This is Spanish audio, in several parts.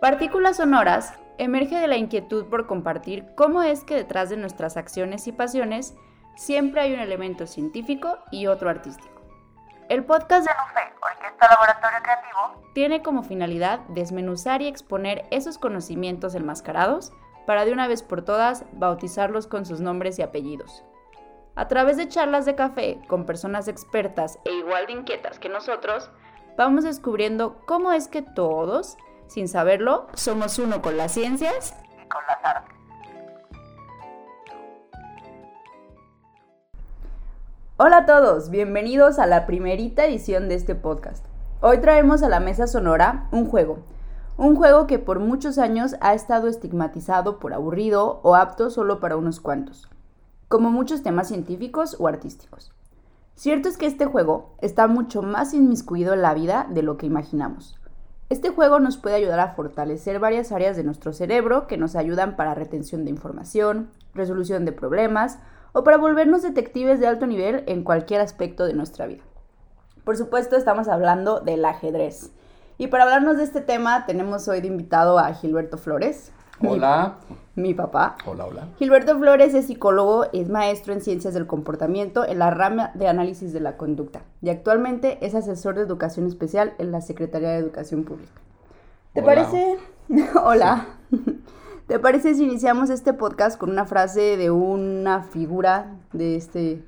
Partículas Sonoras emerge de la inquietud por compartir cómo es que detrás de nuestras acciones y pasiones siempre hay un elemento científico y otro artístico. El podcast de Nufe, Orquesta Laboratorio Creativo, tiene como finalidad desmenuzar y exponer esos conocimientos enmascarados para de una vez por todas bautizarlos con sus nombres y apellidos. A través de charlas de café con personas expertas e igual de inquietas que nosotros, vamos descubriendo cómo es que todos, sin saberlo, somos uno con las ciencias y con las artes. Hola a todos, bienvenidos a la primerita edición de este podcast. Hoy traemos a la mesa sonora un juego, un juego que por muchos años ha estado estigmatizado por aburrido o apto solo para unos cuantos como muchos temas científicos o artísticos. Cierto es que este juego está mucho más inmiscuido en la vida de lo que imaginamos. Este juego nos puede ayudar a fortalecer varias áreas de nuestro cerebro que nos ayudan para retención de información, resolución de problemas o para volvernos detectives de alto nivel en cualquier aspecto de nuestra vida. Por supuesto, estamos hablando del ajedrez. Y para hablarnos de este tema tenemos hoy de invitado a Gilberto Flores. Hola. Mi, papá. Hola, hola. Gilberto Flores es psicólogo, es maestro en ciencias del comportamiento en la rama de análisis de la conducta y actualmente es asesor de educación especial en la Secretaría de Educación Pública. ¿Te parece? hola. ¿Te parece si iniciamos este podcast con una frase de una figura de este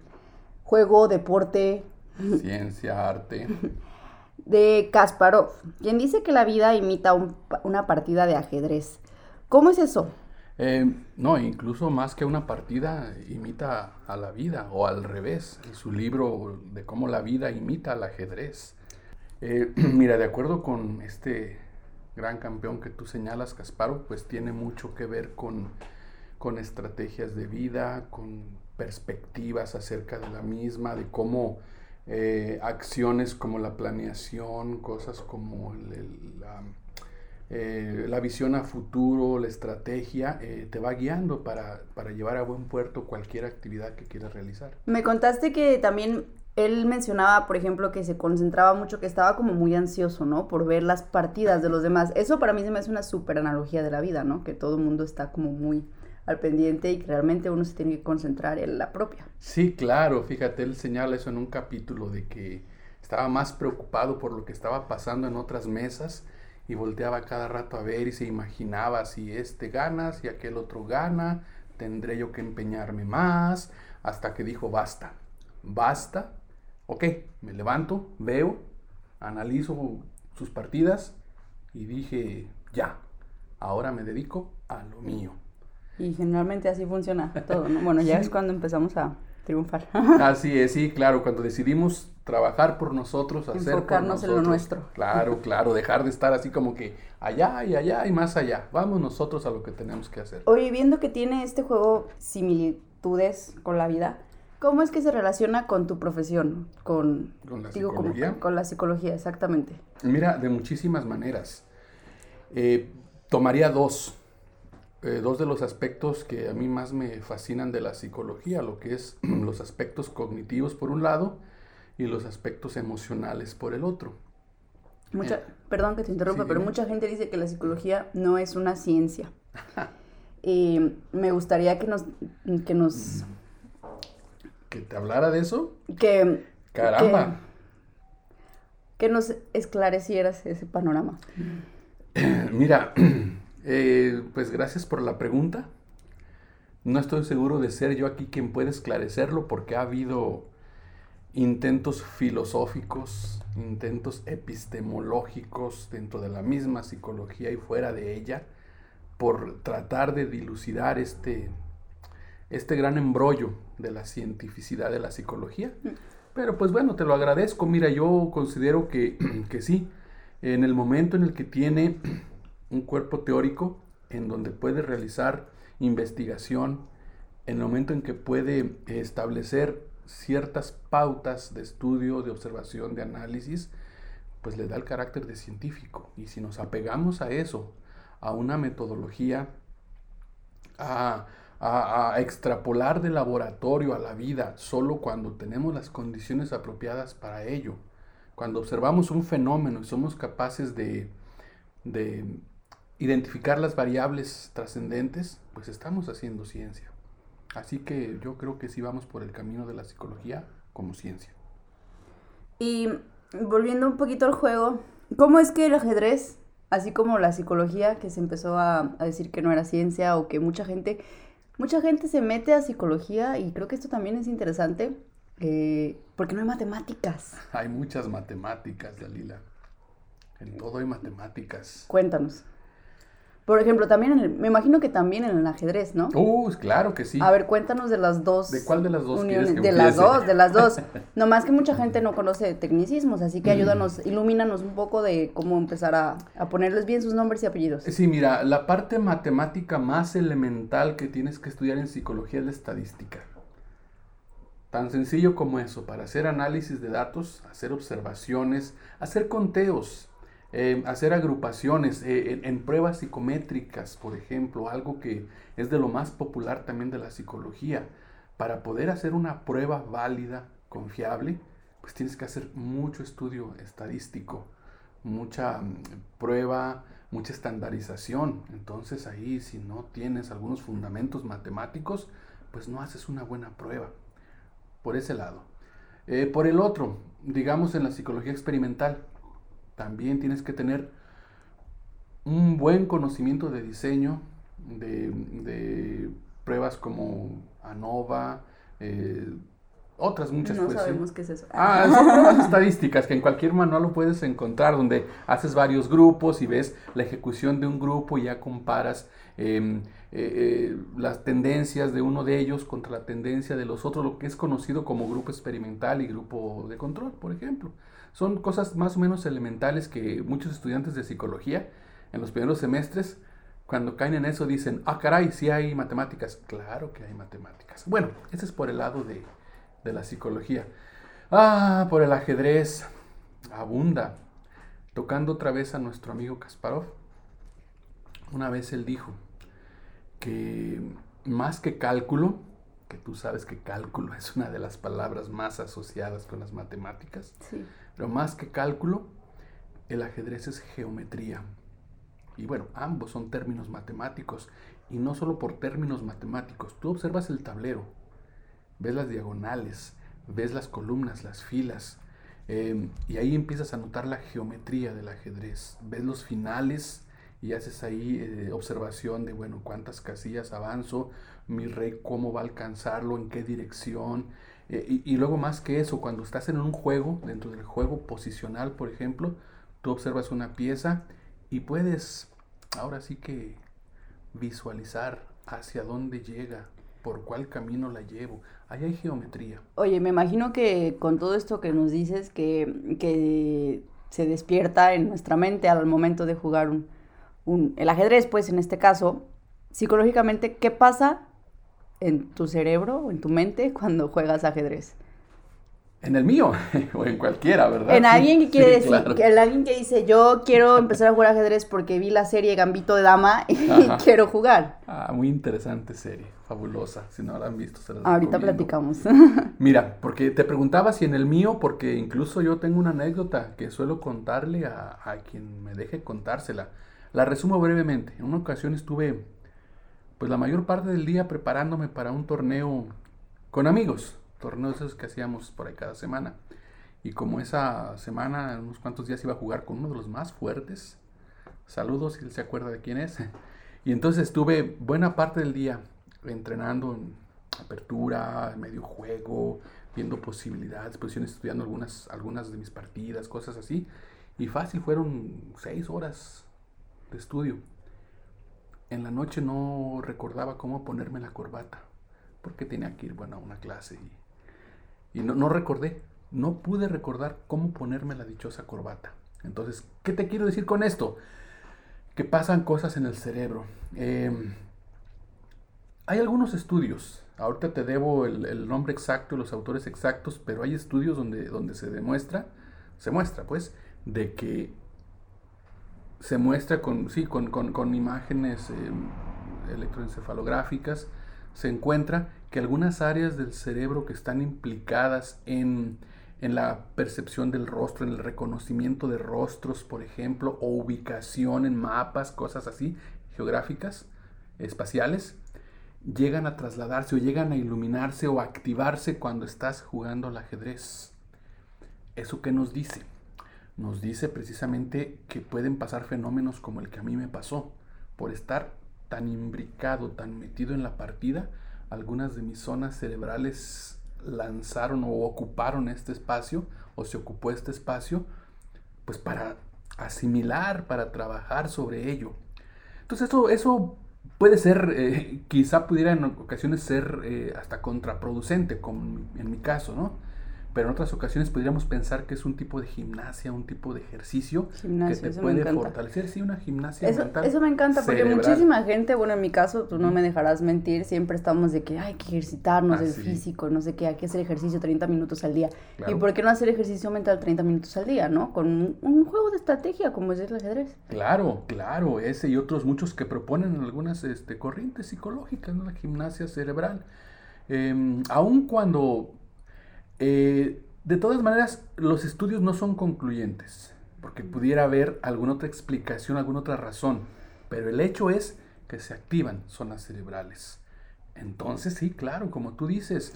juego, deporte? Ciencia, arte. De Kasparov, quien dice que la vida imita una partida de ajedrez. ¿Cómo es eso? Eh, no, incluso más que una partida, imita a la vida o al revés. En su libro de cómo la vida imita al ajedrez. Eh, mira, de acuerdo con este gran campeón que tú señalas, Casparo, pues tiene mucho que ver con, con estrategias de vida, con perspectivas acerca de la misma, de cómo eh, acciones como la planeación, cosas como el, la eh, la visión a futuro, la estrategia, eh, te va guiando para, para, llevar a buen puerto cualquier actividad que quieras realizar. Me contaste que también él mencionaba, por ejemplo, que se concentraba mucho, que estaba como muy ansioso, ¿no? Por ver las partidas de los demás. Eso para mí se me hace una súper analogía de la vida, ¿no? Que todo el mundo está como muy al pendiente y que realmente uno se tiene que concentrar en la propia. Sí, claro, fíjate, él señala eso en un capítulo de que estaba más preocupado por lo que estaba pasando en otras mesas y volteaba cada rato a ver y se imaginaba si este gana, si aquel otro gana, tendré yo que empeñarme más, hasta que dijo basta, basta, ok, me levanto, veo, analizo sus partidas y dije ya, ahora me dedico a lo mío. Y generalmente así funciona todo, ¿no? Bueno, ya es cuando empezamos a triunfar. Así es, sí, claro, cuando decidimos trabajar por nosotros, hacer Enfocarnos en lo nuestro. Claro, claro, dejar de estar así como que allá y allá y más allá. Vamos nosotros a lo que tenemos que hacer. Oye, viendo que tiene este juego similitudes con la vida, ¿cómo es que se relaciona con tu profesión? Con, ¿Con la psicología. con la psicología, exactamente. Mira, de muchísimas maneras. Eh, tomaría dos. Eh, dos de los aspectos que a mí más me fascinan de la psicología, lo que es los aspectos cognitivos por un lado y los aspectos emocionales por el otro. Mucha, eh, perdón que te interrumpa, pero mucha gente dice que la psicología no es una ciencia. y me gustaría que nos, que nos... ¿Que te hablara de eso? Que... Caramba. Que, que nos esclarecieras ese panorama. Mira, eh, pues gracias por la pregunta. No estoy seguro de ser yo aquí quien puede esclarecerlo porque ha habido intentos filosóficos, intentos epistemológicos dentro de la misma psicología y fuera de ella por tratar de dilucidar este, este gran embrollo de la cientificidad de la psicología. Pero pues bueno, te lo agradezco. Mira, yo considero que, que sí, en el momento en el que tiene un cuerpo teórico en donde puede realizar investigación, en el momento en que puede establecer ciertas pautas de estudio, de observación, de análisis, pues le da el carácter de científico. Y si nos apegamos a eso, a una metodología, a, a, extrapolar de laboratorio a la vida, solo cuando tenemos las condiciones apropiadas para ello, cuando observamos un fenómeno y somos capaces de, de identificar las variables trascendentes, pues estamos haciendo ciencia. Así que yo creo que sí vamos por el camino de la psicología como ciencia. Y volviendo un poquito al juego, ¿cómo es que el ajedrez, así como la psicología, que se empezó a, a decir que no era ciencia o que mucha gente, mucha gente se mete a psicología y creo que esto también es interesante, eh, porque no hay matemáticas. Hay muchas matemáticas, Dalila. En todo hay matemáticas. Cuéntanos. Por ejemplo, también en el- me imagino que también en el ajedrez, ¿no? Uh, claro que sí. A ver, cuéntanos de las dos. ¿De cuál de las dos uniones. quieres que De las dos, de las dos. Nomás que mucha gente no conoce tecnicismos, así Mm. que ayúdanos, ilumínanos un poco de cómo empezar a, a ponerles bien sus nombres y apellidos. Sí, mira, la parte matemática más elemental que tienes que estudiar en psicología es la estadística. Tan sencillo como eso, para hacer análisis de datos, hacer observaciones, hacer conteos, eh, hacer agrupaciones, eh, en, en pruebas psicométricas, por ejemplo, algo que es de lo más popular también de la psicología. Para poder hacer una prueba válida, confiable, pues tienes que hacer mucho estudio estadístico, mucha mm, prueba, mucha estandarización. Entonces ahí si no tienes algunos fundamentos matemáticos, pues no haces una buena prueba. Por ese lado. Eh, por el otro, digamos en la psicología experimental, también tienes que tener un buen conocimiento de diseño, de, de pruebas como ANOVA, eh, otras muchas no pues, ¿sí? sabemos qué es eso. Ah, son pruebas estadísticas que en cualquier manual lo puedes encontrar, donde haces varios grupos y ves la ejecución de un grupo y ya comparas eh, eh, eh, las tendencias de uno de ellos contra la tendencia de los otros, lo que es conocido como grupo experimental y grupo de control, por ejemplo. Son cosas más o menos elementales que muchos estudiantes de psicología en los primeros semestres, cuando caen en eso, dicen, ah, caray, sí hay matemáticas. Claro que hay matemáticas. Bueno, ese es por el lado de, de la psicología. Ah, por el ajedrez. Abunda. Tocando otra vez a nuestro amigo Kasparov. Una vez él dijo que más que cálculo, que tú sabes que cálculo es una de las palabras más asociadas con las matemáticas, Sí. Pero más que cálculo, el ajedrez es geometría. Y bueno, ambos son términos matemáticos. Y no solo por términos matemáticos. Tú observas el tablero, ves las diagonales, ves las columnas, las filas. eh, y ahí empiezas a notar la geometría del ajedrez. Ves los finales y haces ahí eh, observación de, bueno, cuántas casillas avanzo, mi rey cómo va a alcanzarlo, en qué dirección. Eh, y, luego más que eso, cuando estás en un juego, dentro del juego posicional, por ejemplo, tú observas una pieza y puedes ahora sí que visualizar hacia dónde llega, por cuál camino la llevo. Ahí hay geometría. Oye, me imagino que con todo esto que nos dices, que, que se despierta en nuestra mente al momento de jugar un, un- el ajedrez, pues en este caso, psicológicamente, ¿qué pasa en tu cerebro o en tu mente cuando juegas ajedrez? En el mío, o en cualquiera, ¿verdad? En alguien que sí, quiere decir, claro. en alguien que dice, yo quiero empezar a jugar ajedrez porque vi la serie Gambito de Dama y Ajá. quiero jugar. Ah, muy interesante serie, fabulosa. Si no la han visto, se las Ahorita recomiendo. platicamos. Mira, porque te preguntaba si en el mío, porque incluso yo tengo una anécdota que suelo contarle a, a quien me deje contársela. La resumo brevemente. En una ocasión estuve, pues la mayor parte del día preparándome para un torneo con amigos, torneos esos que hacíamos por ahí cada semana. Y como esa semana, unos cuantos días iba a jugar con uno de los más fuertes, saludos si él se acuerda de quién es. Y entonces estuve buena parte del día entrenando en apertura, medio juego, viendo posibilidades, posiciones, estudiando algunas, algunas de mis partidas, cosas así. Y fácil, fueron seis horas de estudio. En la noche no recordaba cómo ponerme la corbata, porque tenía que ir, bueno, a una clase y, no, no recordé, no pude recordar cómo ponerme la dichosa corbata. Entonces, ¿qué te quiero decir con esto? Que pasan cosas en el cerebro. Em, hay algunos estudios, ahorita te debo el, el nombre exacto los autores exactos, pero hay estudios donde, donde se demuestra, se muestra pues, de que se muestra con, sí, con, con, con imágenes eh, electroencefalográficas, se encuentra que algunas áreas del cerebro que están implicadas en en la percepción del rostro, en el reconocimiento de rostros, por ejemplo, o ubicación en mapas, cosas así, geográficas, espaciales, llegan a trasladarse o llegan a iluminarse o activarse cuando estás jugando al ajedrez. ¿Eso qué nos dice? Nos dice precisamente que pueden pasar fenómenos como el que a mí me pasó. Por estar tan imbricado, tan metido en la partida, algunas de mis zonas cerebrales lanzaron o ocuparon este espacio o se ocupó este espacio pues para asimilar, para trabajar sobre ello. Entonces eso, eso puede ser, eh, quizá pudiera en ocasiones ser eh, hasta contraproducente, como en mi caso, ¿no? Pero en otras ocasiones podríamos pensar que es un tipo de gimnasia, un tipo de ejercicio que te puede fortalecer, sí, una gimnasia eso, mental. Eso me encanta, porque muchísima gente, bueno, en mi caso, tú no me dejarás mentir, siempre estamos de que hay que ejercitarnos, el físico, no sé qué, hay que hacer ejercicio 30 minutos al día. ¿Y por qué no hacer ejercicio mental 30 minutos al día, no? Con un, juego de estrategia como es el ajedrez. Claro, claro, ese y otros muchos que proponen algunas este, corrientes psicológicas, ¿no? La gimnasia cerebral. Eh, aun cuando eh, de todas maneras, los estudios no son concluyentes, porque pudiera haber alguna otra explicación, alguna otra razón, pero el hecho es que se activan zonas cerebrales. Entonces, sí, claro, como tú dices.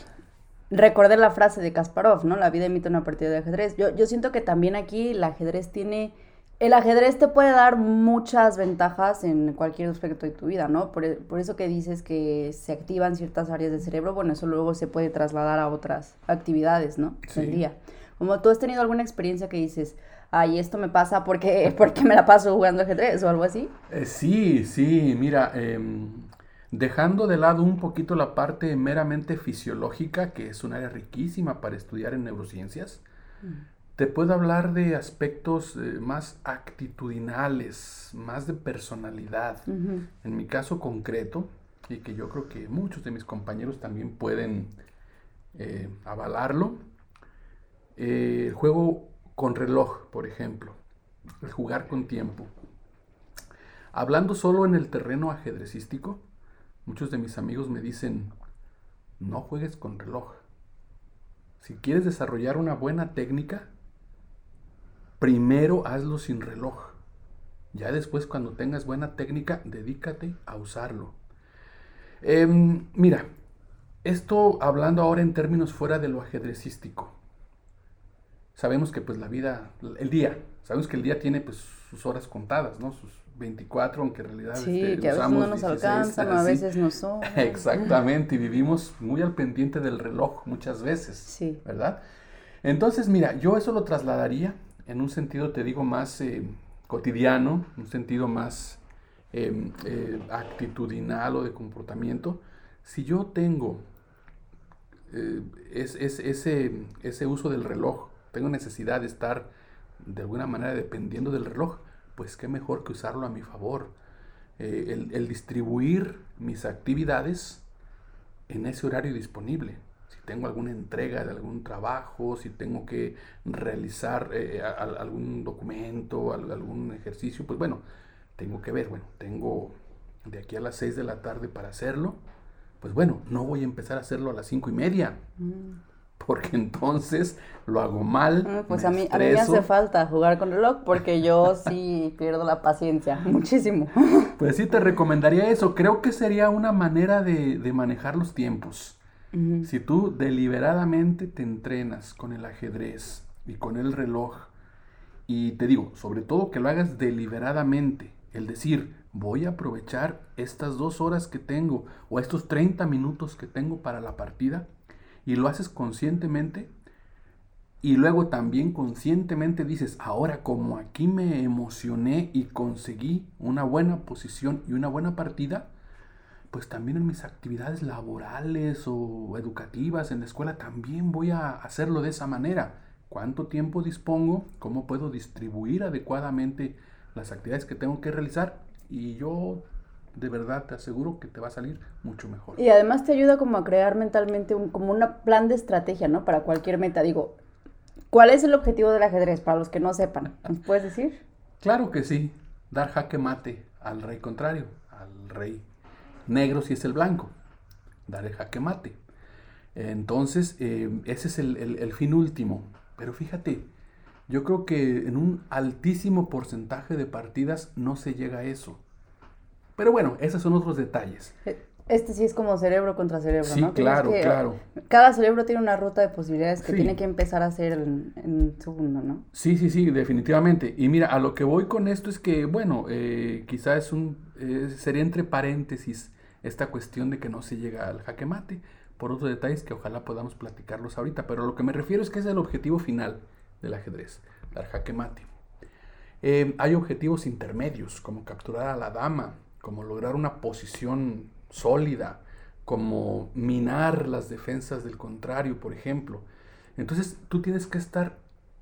Recordé la frase de Kasparov, ¿no? La vida imita una partida de ajedrez. Yo, yo siento que también aquí el ajedrez tiene el ajedrez te puede dar muchas ventajas en cualquier aspecto de tu vida, ¿no? Por, eso que dices que se activan ciertas áreas del cerebro, bueno, eso luego se puede trasladar a otras actividades, ¿no? Sí. Día. Como tú has tenido alguna experiencia que dices, ay, esto me pasa porque, porque me la paso jugando ajedrez o algo así. Eh, sí, sí, mira, em, dejando de lado un poquito la parte meramente fisiológica, que es un área riquísima para estudiar en neurociencias, mm. Te puedo hablar de aspectos eh, más actitudinales, más de personalidad. En mi caso concreto, y que yo creo que muchos de mis compañeros también pueden eh, avalarlo, eh, el juego con reloj, por ejemplo, el jugar con tiempo. Hablando solo en el terreno ajedrecístico, muchos de mis amigos me dicen, no juegues con reloj. Si quieres desarrollar una buena técnica, primero hazlo sin reloj. Ya después, cuando tengas buena técnica, dedícate a usarlo. Em, mira, esto hablando ahora en términos fuera de lo ajedrecístico. Sabemos que pues la vida, el día, sabemos que el día tiene pues sus horas contadas, ¿no? Sus 24, aunque en realidad sí, este, que a veces no nos alcanzan, a veces no son. Exactamente, y vivimos muy al pendiente del reloj muchas veces, sí. ¿verdad? Entonces, mira, yo eso lo trasladaría en un sentido, te digo, más eh, cotidiano, un sentido más em, eh, actitudinal o de comportamiento, si yo tengo eh, es, ese, ese uso del reloj, tengo necesidad de estar de alguna manera dependiendo del reloj, pues qué mejor que usarlo a mi favor. el distribuir mis actividades en ese horario disponible tengo alguna entrega de algún trabajo, si tengo que realizar eh, algún documento, algún ejercicio, pues bueno, tengo que ver, bueno, tengo de aquí a las 6 de la tarde para hacerlo, pues bueno, no voy a empezar a hacerlo a las cinco y media. Mm. Porque entonces lo hago mal. Ah, pues a, mí, a mí me hace falta jugar con reloj porque yo sí pierdo la paciencia muchísimo. Pues sí te recomendaría eso. Creo que sería una manera de, de manejar los tiempos. Si tú deliberadamente te entrenas con el ajedrez y con el reloj, y te digo, sobre todo que lo hagas deliberadamente, el decir, voy a aprovechar estas dos horas que tengo o estos 30 minutos que tengo para la partida, y lo haces conscientemente, y luego también conscientemente dices, ahora como aquí me emocioné y conseguí una buena posición y una buena partida, pues también en mis actividades laborales o educativas en la escuela también voy a hacerlo de esa manera. ¿Cuánto tiempo dispongo? ¿Cómo puedo distribuir adecuadamente las actividades que tengo que realizar? Y yo de verdad te aseguro que te va a salir mucho mejor. Y además te ayuda como a crear mentalmente un, como un plan de estrategia, ¿no? Para cualquier meta. Digo, ¿cuál es el objetivo del ajedrez? Para los que no sepan, ¿nos puedes decir? Claro que sí, dar jaque mate al rey contrario, al rey negro si es el blanco, dar el jaque mate. Entonces, eh, ese es el, fin último, Pero fíjate, yo creo que en un altísimo porcentaje de partidas no se llega a eso. Pero bueno, esos son otros detalles. Eh, este sí es como cerebro contra cerebro, Sí, ¿no? claro, que claro. Cada cerebro tiene una ruta de posibilidades que Sí. tiene que empezar a hacer en, en segundo, ¿no? Sí, sí, sí, definitivamente. Y mira, a lo que voy con esto es que, bueno, eh, quizás es un, eh, sería entre paréntesis esta cuestión de que no se llega al jaque mate, por otros detalles que ojalá podamos platicarlos ahorita, pero lo que me refiero es que es el objetivo final del ajedrez, dar jaque mate. Eh, hay objetivos intermedios, como capturar a la dama, como lograr una posición sólida, como minar las defensas del contrario, por ejemplo. Entonces tú tienes que estar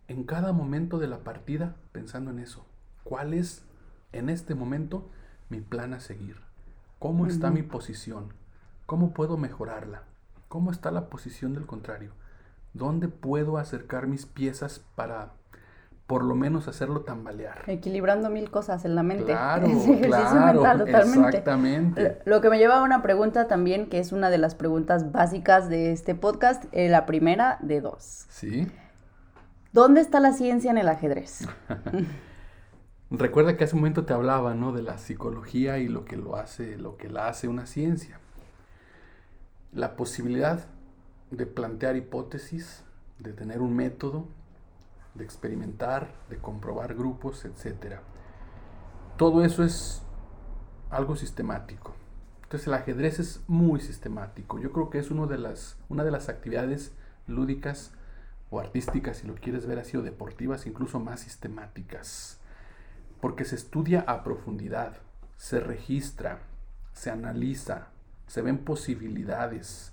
en cada momento de la partida pensando en eso. ¿Cuál es en este momento mi plan a seguir? ¿Cómo está mi posición? ¿Cómo puedo mejorarla? ¿Cómo está la posición del contrario? ¿Dónde puedo acercar mis piezas para por lo menos hacerlo tambalear? Equilibrando mil cosas en la mente. Claro, claro, mental totalmente. exactamente. Lo que me lleva a una pregunta también, que es una de las preguntas básicas de este podcast, eh, la primera de dos. ¿Sí? ¿Dónde está la ciencia en el ajedrez? Recuerda que hace un momento te hablaba, ¿no? De la psicología y lo que lo hace, lo que la hace una ciencia. La posibilidad de plantear hipótesis, de tener un método, de experimentar, de comprobar grupos, etc. Todo eso es algo sistemático. Entonces el ajedrez es muy sistemático. Yo creo que es una de las actividades lúdicas o artísticas, si lo quieres ver así, o deportivas, incluso más sistemáticas porque se estudia a profundidad, se registra, se analiza, se ven posibilidades,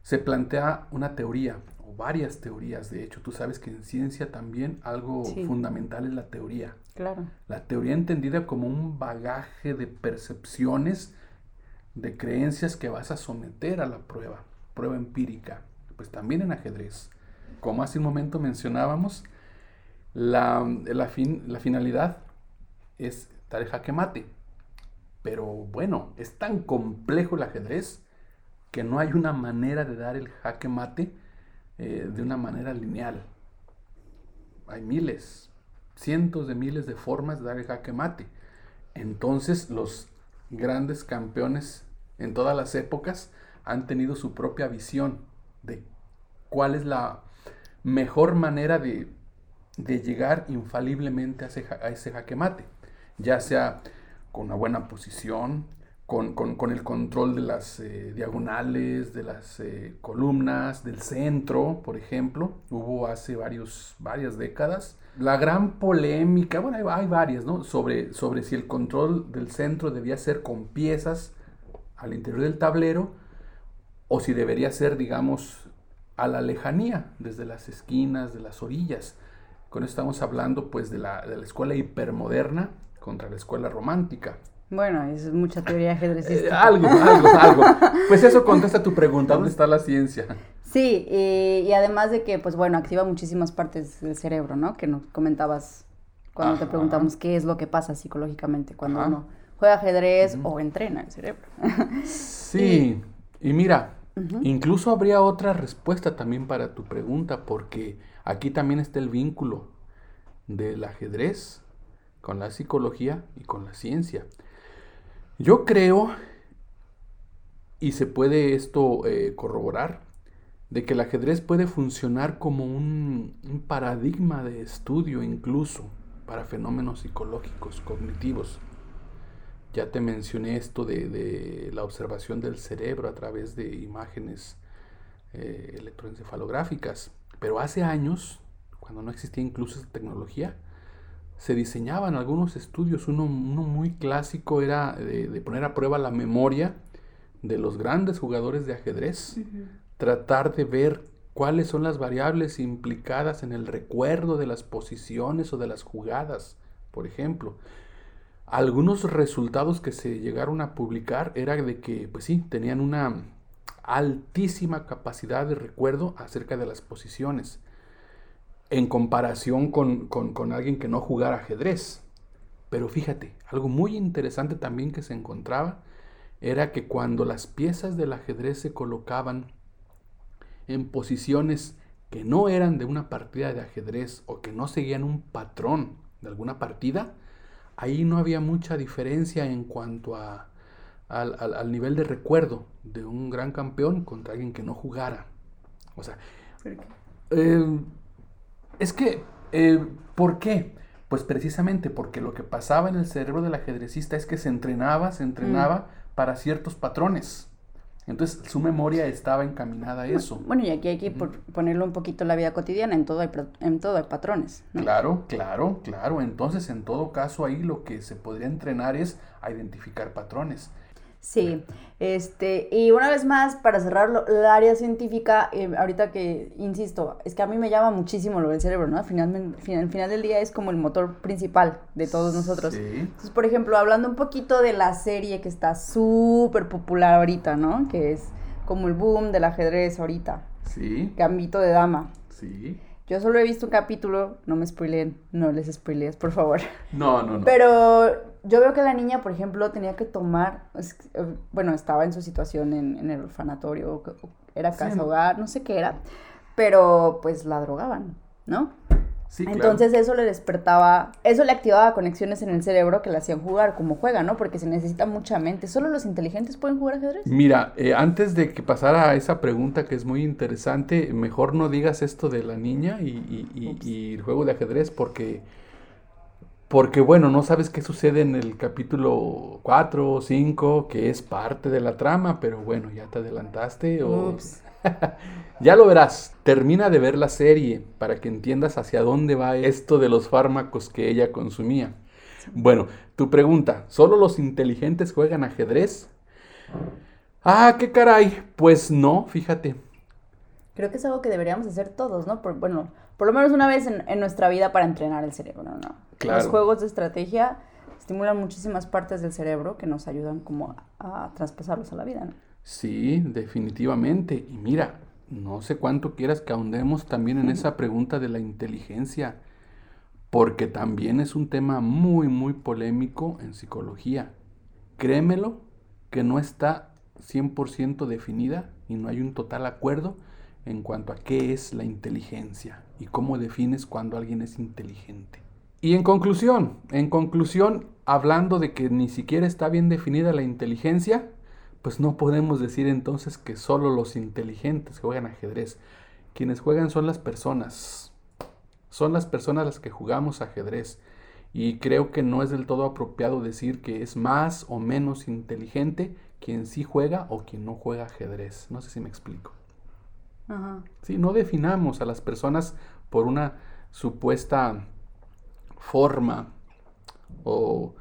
se plantea una teoría o varias teorías. De hecho, tú sabes que en ciencia también algo Sí. fundamental es la teoría. Claro. La teoría entendida como un bagaje de percepciones, de creencias que vas a someter a la prueba, prueba empírica. Pues también en ajedrez. Como hace un momento mencionábamos, la, la, fin- la finalidad es dar el jaque mate. Pero bueno, es tan complejo el ajedrez que no hay una manera de dar el jaque mate eh, de una manera lineal. Hay miles, cientos de miles de formas de dar el jaque mate. Entonces los grandes campeones en todas las épocas han tenido su propia visión de cuál es la mejor manera de, de llegar infaliblemente a ese jaque mate, ya sea con una buena posición, con, con- con el control de las eh, diagonales, de las eh, columnas, del centro, por ejemplo. Hubo hace varios, varias décadas. La gran polémica, bueno, hay, hay varias, ¿no? Sobre, sobre si el control del centro debía ser con piezas al interior del tablero o si debería ser, digamos, a la lejanía, desde las esquinas, de las orillas. Con eso estamos hablando, pues, de la, de la escuela hipermoderna contra la escuela romántica. Bueno, es mucha teoría Eh, ajedrecística. algo, algo, algo. Pues eso contesta tu pregunta, ¿dónde está la ciencia? Sí, y, y además de que, pues bueno, activa muchísimas partes del cerebro, ¿no? Que nos comentabas cuando te Ajá. preguntamos qué es lo que pasa psicológicamente cuando Ajá. uno juega ajedrez o entrena el cerebro. Sí, y mira, incluso habría otra respuesta también para tu pregunta, porque aquí también está el vínculo del ajedrez con la psicología y con la ciencia. Yo creo, y se puede esto eh, corroborar, de que el ajedrez puede funcionar como un, paradigma de estudio incluso para fenómenos psicológicos, cognitivos. Ya te mencioné esto de, la observación del cerebro a través de imágenes eh, electroencefalográficas. Pero hace años, cuando no existía incluso esa tecnología, se diseñaban algunos estudios. Uno, uno muy clásico era de, de poner a prueba la memoria de los grandes jugadores de ajedrez, tratar de ver cuáles son las variables implicadas en el recuerdo de las posiciones o de las jugadas, por ejemplo. Algunos resultados que se llegaron a publicar era de que, pues sí, tenían una altísima capacidad de recuerdo acerca de las posiciones, en comparación con, con, con alguien que no jugara ajedrez. Pero fíjate, algo muy interesante también que se encontraba era que cuando las piezas del ajedrez se colocaban en posiciones que no eran de una partida de ajedrez o que no seguían un patrón de alguna partida, ahí no había mucha diferencia en cuanto a, al, nivel de recuerdo de un gran campeón contra alguien que no jugara. O sea, eh, es que, eh, ¿por qué? Pues precisamente porque lo que pasaba en el cerebro del ajedrecista es que se entrenaba, se entrenaba mm. para ciertos patrones. Entonces su memoria estaba encaminada a eso. Bueno, y aquí hay que ponerlo un poquito en la vida cotidiana, en todo hay, en todo hay patrones. Claro, claro, claro. Entonces, en todo caso, ahí lo que se podría entrenar es a identificar patrones. Sí, este, y una vez más, para cerrar el área científica, eh, ahorita que, insisto, es que a mí me llama muchísimo lo del cerebro, ¿no? Al final, final, final del día es como el motor principal de todos nosotros. Entonces, por ejemplo, hablando un poquito de la serie que está súper popular ahorita, ¿no? Que es como el boom del ajedrez ahorita. Sí. Gambito de dama. Sí. Yo solo he visto un capítulo, no me spoileen, no les spoilees, por favor. No, no, no. Pero yo veo que la niña, por ejemplo, tenía que tomar, eh, bueno, estaba en su situación en, el orfanatorio, era casa hogar, no sé qué era, pero pues la drogaban, ¿no? Sí, Entonces eso le despertaba, eso le activaba conexiones en el cerebro que le hacían jugar como juega, ¿no? Porque se necesita mucha mente. ¿Solo los inteligentes pueden jugar ajedrez? Mira, eh, antes de que pasara a esa pregunta que es muy interesante, mejor no digas esto de la niña y, y el juego de ajedrez porque porque bueno, no sabes qué sucede en el capítulo 4 o 5, que es parte de la trama, pero bueno, ya te adelantaste o... ya lo verás. Termina de ver la serie para que entiendas hacia dónde va esto de los fármacos que ella consumía. Bueno, tu pregunta, ¿solo los inteligentes juegan ajedrez? Ah, qué caray. Pues no, fíjate. Creo que es algo que deberíamos hacer todos, ¿no? Por, bueno, por lo menos una vez en, en nuestra vida para entrenar el cerebro, ¿no? Los juegos de estrategia estimulan muchísimas partes del cerebro que nos ayudan como a, traspasarlos a la vida, ¿no? Sí, definitivamente. Y mira, no sé cuánto quieras que ahondemos también en esa pregunta de la inteligencia, porque también es un tema muy, muy polémico en psicología. Créemelo que no está 100% definida y no hay un total acuerdo en cuanto a qué es la inteligencia y cómo defines cuando alguien es inteligente. Y en conclusión, en conclusión, hablando de que ni siquiera está bien definida la inteligencia, pues no podemos decir entonces que solo los inteligentes juegan ajedrez. Quienes juegan son las personas. Son las personas las que jugamos ajedrez. Y creo que no es del todo apropiado decir que es más o menos inteligente quien sí juega o quien no juega ajedrez. No sé si me explico. Sí, no definamos a las personas por una supuesta forma o,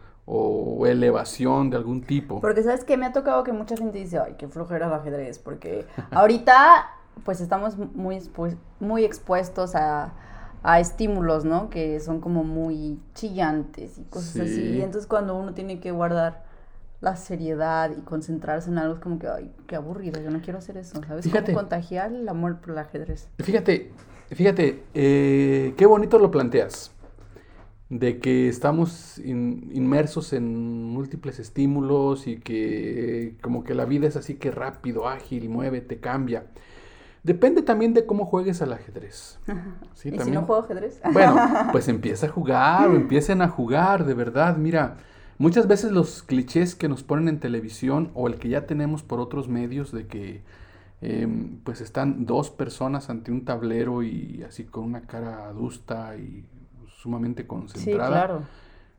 elevación de algún tipo. Porque sabes que me ha tocado que mucha gente dice, ay, qué flojera el ajedrez, porque ahorita pues estamos muy, muy expuestos a, estímulos, ¿no? Que son como muy chillantes y cosas así. Y entonces cuando uno tiene que guardar la seriedad y concentrarse en algo es como que, ay, qué aburrido, yo no quiero hacer eso, ¿sabes? Fíjate, contagiar el amor por el ajedrez. Fíjate, fíjate, eh, qué bonito lo planteas, de que estamos inmersos en múltiples estímulos y que como que la vida es así que rápido, ágil, muévete, cambia. Depende también de cómo juegues al ajedrez. ¿Sí, ¿Y si no juego ajedrez? Bueno, pues empieza a jugar o empiecen a jugar, de verdad, mira. Muchas veces los clichés que nos ponen en televisión o el que ya tenemos por otros medios de que em, pues están dos personas ante un tablero y así con una cara adusta y sumamente concentrada. Sí, claro.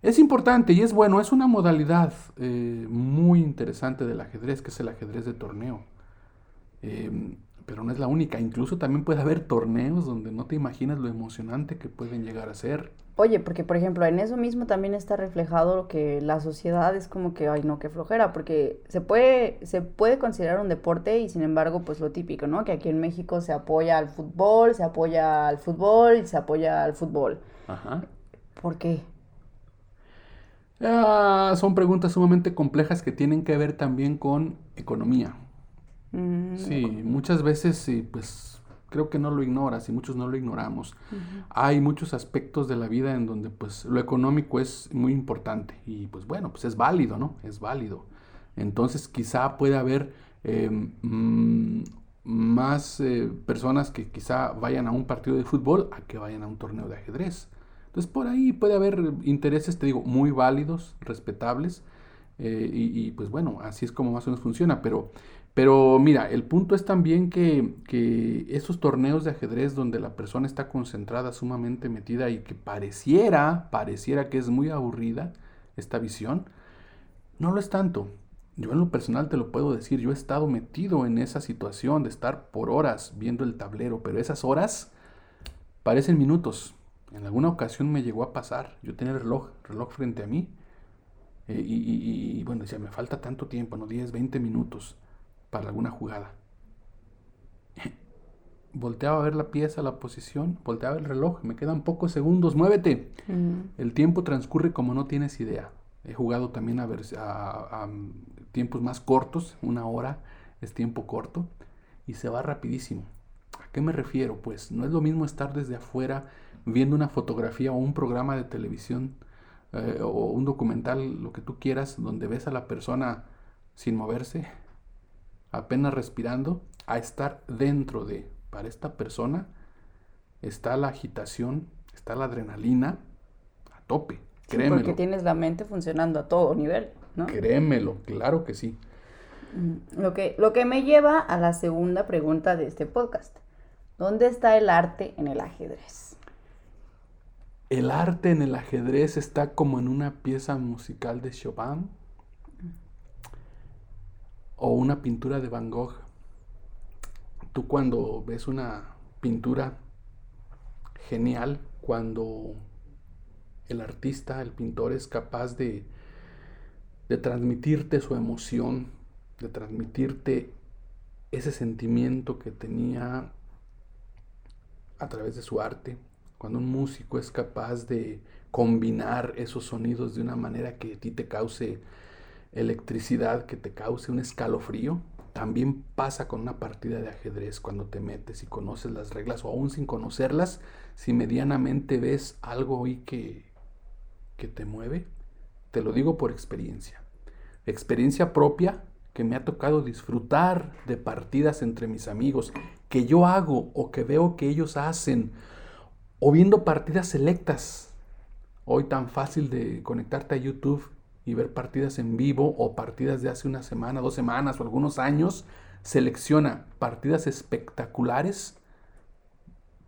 Es importante y es bueno, es una modalidad eh, muy interesante del ajedrez, que es el ajedrez de torneo. Em, pero no es la única, incluso también puede haber torneos donde no te imaginas lo emocionante que pueden llegar a ser. Oye, porque por ejemplo, en eso mismo también está reflejado que la sociedad es como que, ay no, qué flojera, porque se puede, se puede considerar un deporte y sin embargo, pues lo típico, ¿no? Que aquí en México se apoya al fútbol, se apoya al fútbol y se apoya al fútbol. Ajá. ¿Por qué? Ah, son preguntas sumamente complejas que tienen que ver también con economía. Mm, sí, muchas veces, sí, pues creo que no lo ignoras y muchos no lo ignoramos. Hay muchos aspectos de la vida en donde pues lo económico es muy importante y pues bueno, pues es válido, ¿no? Es válido. Entonces quizá puede haber em, mm, más eh, personas que quizá vayan a un partido de fútbol a que vayan a un torneo de ajedrez. Entonces por ahí puede haber intereses, te digo, muy válidos, respetables, eh, y, pues bueno, así es como más o menos funciona, pero, pero mira, el punto es también que, que esos torneos de ajedrez donde la persona está concentrada, sumamente metida y que pareciera, pareciera que es muy aburrida esta visión, no lo es tanto. Yo en lo personal te lo puedo decir, yo he estado metido en esa situación de estar por horas viendo el tablero, pero esas horas parecen minutos. En alguna ocasión me llegó a pasar, yo tenía el reloj, reloj frente a mí, eh, y, bueno, decía, me falta tanto tiempo, ¿no? 10, 20 minutos para alguna jugada. Volteaba a ver la pieza, la posición, volteaba el reloj, me quedan pocos segundos, muévete. Mm. El tiempo transcurre como no tienes idea. He jugado también a, a, tiempos más cortos, una hora es tiempo corto, y se va rapidísimo. ¿A qué me refiero? Pues no es lo mismo estar desde afuera viendo una fotografía o un programa de televisión eh, o un documental, lo que tú quieras, donde ves a la persona sin moverse, apenas respirando, a estar dentro de. Para esta persona está la agitación, está la adrenalina a tope. Créemelo. porque tienes la mente funcionando a todo nivel, ¿no? Créemelo, claro que sí. Mm, lo que, lo que me lleva a la segunda pregunta de este podcast. ¿Dónde está el arte en el ajedrez? el arte en el ajedrez está como en una pieza musical de Chopin o una pintura de Van Gogh. Tú cuando ves una pintura genial, cuando el artista, el pintor es capaz de, de transmitirte su emoción, de transmitirte ese sentimiento que tenía a través de su arte, cuando un músico es capaz de combinar esos sonidos de una manera que a ti te cause electricidad, que te cause un escalofrío, también pasa con una partida de ajedrez cuando te metes y conoces las reglas o aún sin conocerlas, si medianamente ves algo ahí que, que te mueve, te lo digo por experiencia. Experiencia propia que me ha tocado disfrutar de partidas entre mis amigos, que yo hago o que veo que ellos hacen o viendo partidas selectas. Hoy tan fácil de conectarte a YouTube y ver partidas en vivo o partidas de hace una semana, dos semanas o algunos años. Selecciona partidas espectaculares.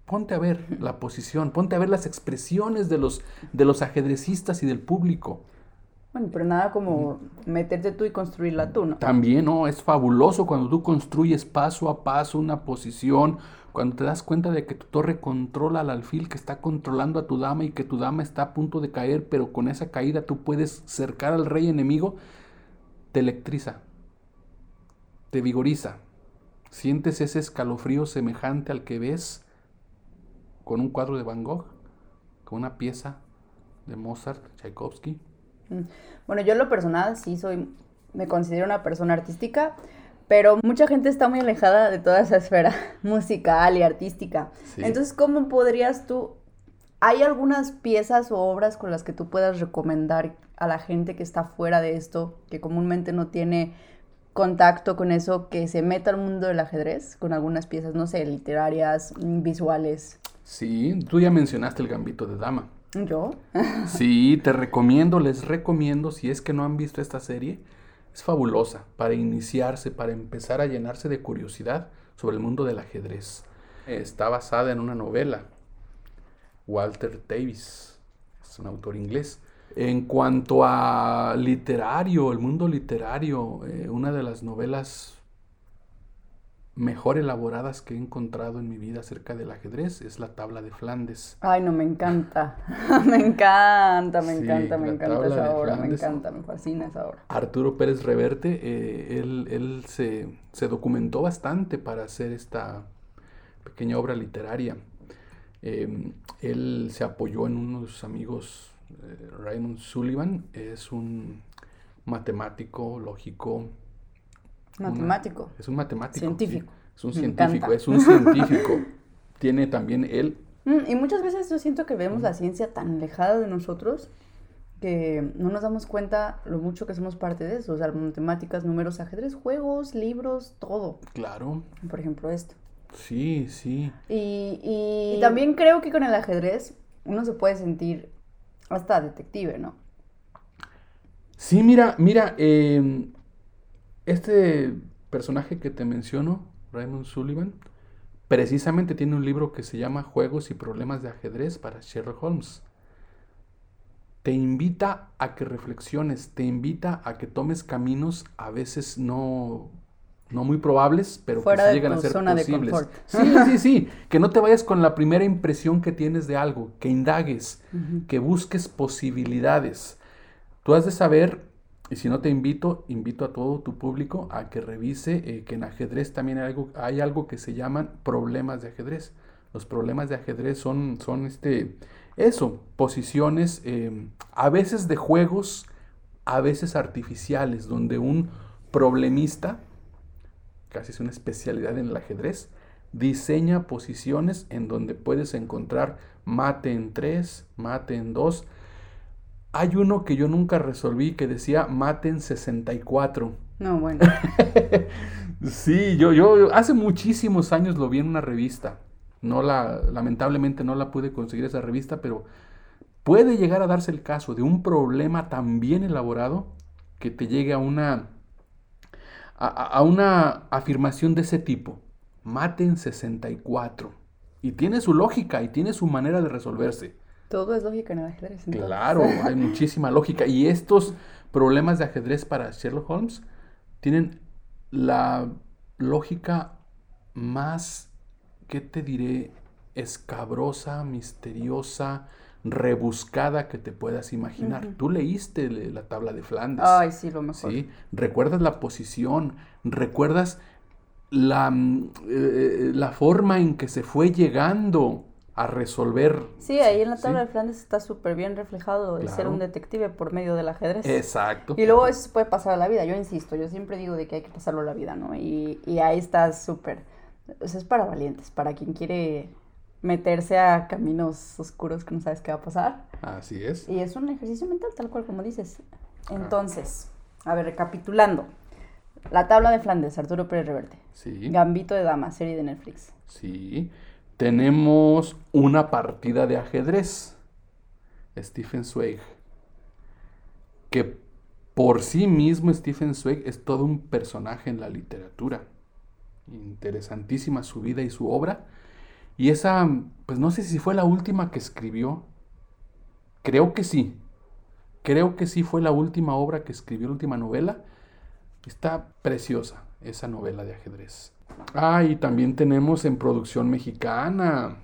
Ponte a ver la posición, ponte a ver las expresiones de los, de los ajedrecistas y del público. Bueno, pero nada como meterte tú y construirla tú, ¿no? También, ¿no? Es fabuloso cuando tú construyes paso a paso una posición, cuando te das cuenta de que tu torre controla al alfil que está controlando a tu dama y que tu dama está a punto de caer, pero con esa caída tú puedes cercar al rey enemigo, te electriza, te vigoriza. Sientes ese escalofrío semejante al que ves con un cuadro de Van Gogh, con una pieza de Mozart, Tchaikovsky. Mm. Bueno, yo en lo personal sí soy, me considero una persona artística, pero mucha gente está muy alejada de toda esa esfera musical y artística. Entonces, ¿cómo podrías tú... ¿Hay algunas piezas o obras con las que tú puedas recomendar a la gente que está fuera de esto, que comúnmente no tiene contacto con eso, que se meta al mundo del ajedrez con algunas piezas, no sé, literarias, visuales? Sí, tú ya mencionaste el gambito de dama. ¿Yo? sí, te recomiendo, les recomiendo, si es que no han visto esta serie, es fabulosa para iniciarse, para empezar a llenarse de curiosidad sobre el mundo del ajedrez. Está basada en una novela. Walter Davis es un autor inglés. En cuanto a literario, el mundo literario, eh, una de las novelas mejor elaboradas que he encontrado en mi vida acerca del ajedrez es la tabla de Flandes. Ay, no, me encanta. me encanta, me encanta, me encanta esa obra, me encanta, me fascina esa obra. Arturo Pérez Reverte, eh, él, él se, se, documentó bastante para hacer esta pequeña obra literaria. Em, él se apoyó en unos amigos, eh, Raymond Sullivan, es un matemático, lógico, Matemático. es un matemático. Científico. Es un científico, es un científico. Tiene también él. Mm, y muchas veces yo siento que vemos la ciencia tan alejada de nosotros que no nos damos cuenta lo mucho que somos parte de eso. O sea, matemáticas, números, ajedrez, juegos, libros, todo. Claro. Por ejemplo, esto. Sí, sí. Y, y, también creo que con el ajedrez uno se puede sentir hasta detective, ¿no? Sí, mira, mira, em, este personaje que te menciono, Raymond Sullivan, precisamente tiene un libro que se llama Juegos y Problemas de Ajedrez para Sherlock Holmes. Te invita a que reflexiones, te invita a que tomes caminos a veces no, no muy probables, pero que sí llegan a ser posibles. Sí, sí, sí, que no te vayas con la primera impresión que tienes de algo, que indagues, que busques posibilidades. Tú has de saber y si no te invito, invito a todo tu público a que revise eh, que en ajedrez también hay algo, hay algo que se llaman problemas de ajedrez. Los problemas de ajedrez son, son este, eso, posiciones eh, a veces de juegos, a veces artificiales, donde un problemista, casi es una especialidad en el ajedrez, diseña posiciones en donde puedes encontrar mate en 3, mate en 2, hay uno que yo nunca resolví que decía maten 64. No, bueno. sí, yo, yo hace muchísimos años lo vi en una revista. No la, lamentablemente no la pude conseguir esa revista, pero puede llegar a darse el caso de un problema tan bien elaborado que te llegue a una, a, a una afirmación de ese tipo. Maten 64. Y tiene su lógica y tiene su manera de resolverse. Todo es lógica en el ajedrez. Claro, hay muchísima lógica. Y estos problemas de ajedrez para Sherlock Holmes tienen la lógica más, ¿qué te diré? Escabrosa, misteriosa, rebuscada que te puedas imaginar. Tú leíste la tabla de Flandes. Ay, sí, lo mejor. ¿sí? Recuerdas la posición, recuerdas la, mm, eh, eh, la forma en que se fue llegando a resolver. Sí, ahí en la tabla de Flandes está súper bien reflejado el ser un detective por medio del ajedrez. Exacto. Y luego eso puede pasar a la vida, yo insisto, yo siempre digo de que hay que pasarlo a la vida, ¿no? Y, y ahí está súper, o sea, es para valientes, para quien quiere meterse a caminos oscuros que no sabes qué va a pasar. Así es. Y es un ejercicio mental, tal cual como dices. Entonces, a ver, recapitulando. La tabla de Flandes, Arturo Pérez Reverte. Sí. Gambito de Dama, serie de Netflix. Sí tenemos una partida de ajedrez, Stephen Zweig, que por sí mismo Stephen Zweig es todo un personaje en la literatura. Interesantísima su vida y su obra. Y esa, pues no sé si fue la última que escribió. Creo que sí. Creo que sí fue la última obra que escribió, la última novela. Está preciosa esa novela de ajedrez. Ah, y también tenemos en producción mexicana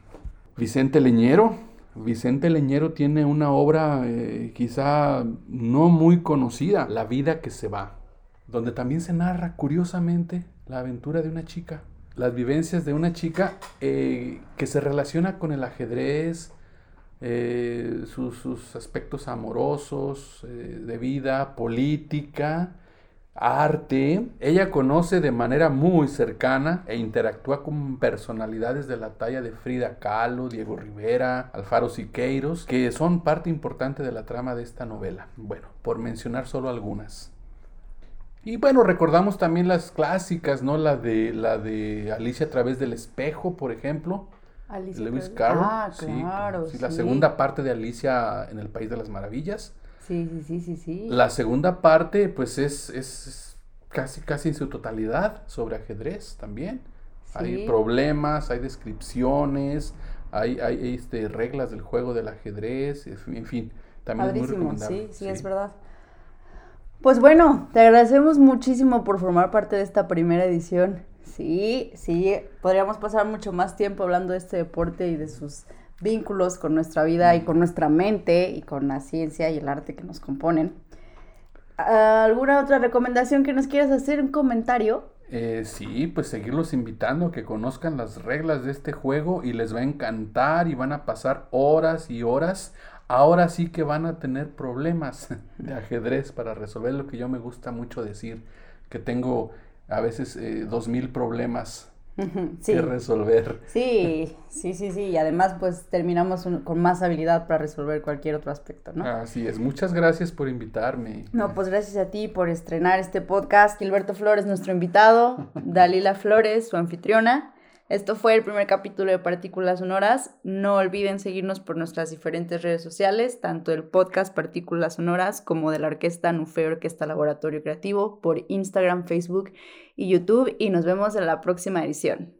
Vicente Leñero. Vicente Leñero tiene una obra eh, quizá no muy conocida, La vida que se va, donde también se narra curiosamente la aventura de una chica, las vivencias de una chica eh, que se relaciona con el ajedrez, eh, sus, aspectos amorosos, de vida, política, arte, ella conoce de manera muy cercana e interactúa con personalidades de la talla de Frida Kahlo, Diego Rivera, Alfaro Siqueiros, que son parte importante de la trama de esta novela. Bueno, por mencionar solo algunas. Y bueno, recordamos también las clásicas, ¿no? La de la de Alicia a través del espejo, por ejemplo. Alicia Lewis Carroll. Ah, claro. sí, la segunda parte de Alicia en el País de las Maravillas. Sí, sí, sí, sí, sí. La segunda parte, pues es, es casi, casi en su totalidad sobre ajedrez también. Hay problemas, hay descripciones, hay, hay este, reglas del juego del ajedrez, en fin, también es muy recomendable. Sí, sí, es verdad. Pues bueno, te agradecemos muchísimo por formar parte de esta primera edición. Sí, sí, podríamos pasar mucho más tiempo hablando de este deporte y de sus vínculos con nuestra vida y con nuestra mente y con la ciencia y el arte que nos componen. ¿Alguna otra recomendación que nos quieras hacer? ¿Un comentario? Eh, sí, pues seguirlos invitando a que conozcan las reglas de este juego y les va a encantar y van a pasar horas y horas. Ahora sí que van a tener problemas de ajedrez para resolver lo que yo me gusta mucho decir, que tengo a veces eh, dos mil problemas sí. que resolver. Sí, sí, sí, sí. Y además, pues terminamos con más habilidad para resolver cualquier otro aspecto, ¿no? Así es. Muchas gracias por invitarme. No, pues gracias a ti por estrenar este podcast. Gilberto Flores, nuestro invitado. Dalila Flores, su anfitriona. Esto fue el primer capítulo de Partículas Sonoras. No olviden seguirnos por nuestras diferentes redes sociales, tanto el podcast Partículas Sonoras como de la orquesta Nufe Orquesta Laboratorio Creativo por Instagram, Facebook y YouTube. Y nos vemos en la próxima edición.